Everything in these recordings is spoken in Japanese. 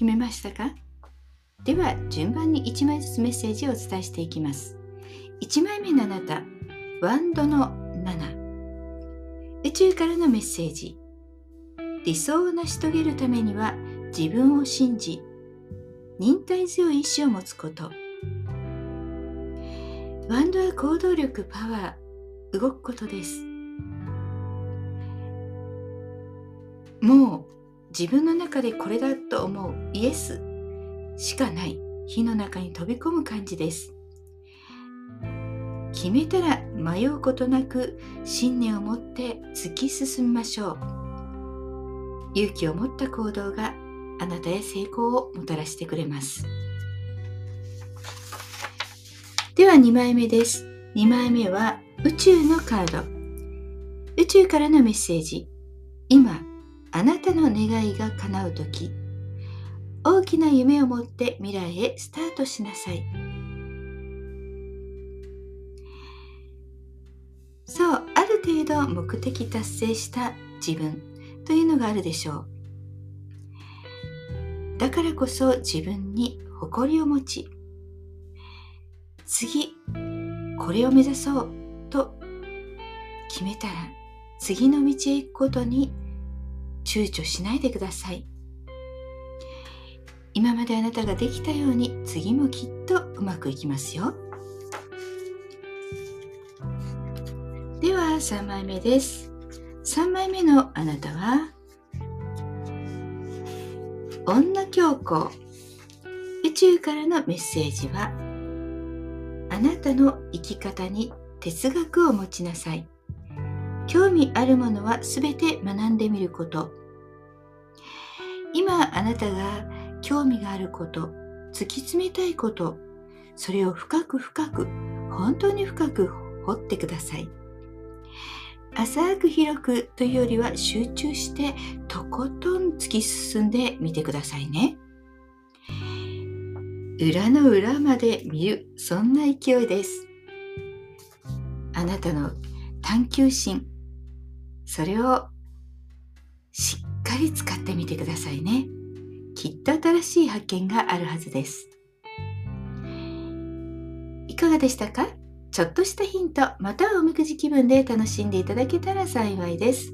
決めましたか？では順番に1枚ずつメッセージをお伝えしていきます。1枚目のあなた、ワンドの7。宇宙からのメッセージ。理想を成し遂げるためには自分を信じ、忍耐強い意志を持つこと。ワンドは行動力、パワー、動くことです。もう自分の中でこれだと思う。イエス。しかない。火の中に飛び込む感じです。決めたら迷うことなく信念を持って突き進みましょう。勇気を持った行動があなたへ成功をもたらしてくれます。では2枚目です。2枚目は宇宙のカード。宇宙からのメッセージ。今あなたの願いが叶う時大きな夢を持って未来へスタートしなさい。そうある程度目的達成した自分というのがあるでしょう。だからこそ自分に誇りを持ち次これを目指そうと決めたら次の道へ行くことに躊躇しないでください。今まであなたができたように次もきっとうまくいきますよ。では3枚目です。3枚目のあなたは女教皇。宇宙からのメッセージはあなたの生き方に哲学を持ちなさい。興味あるものは全て学んでみること。今あなたが興味があること突き詰めたいことそれを深く深く本当に深く掘ってください。浅く広くというよりは集中してとことん突き進んでみてくださいね。裏の裏まで見るそんな勢いです。あなたの探求心それをしっかり使ってみてくださいね。きっと新しい発見があるはずです。いかがでしたか？ちょっとしたヒント、またはおみくじ気分で楽しんでいただけたら幸いです。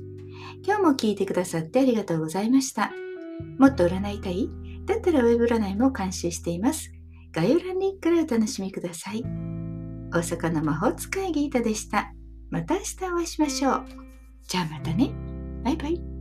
今日も聞いてくださってありがとうございました。もっと占いたい？だったらウェブ占いも監修しています。概要欄にからお楽しみください。大阪の魔法使いギータでした。また明日お会いしましょう。じゃあまたね。バイバイ。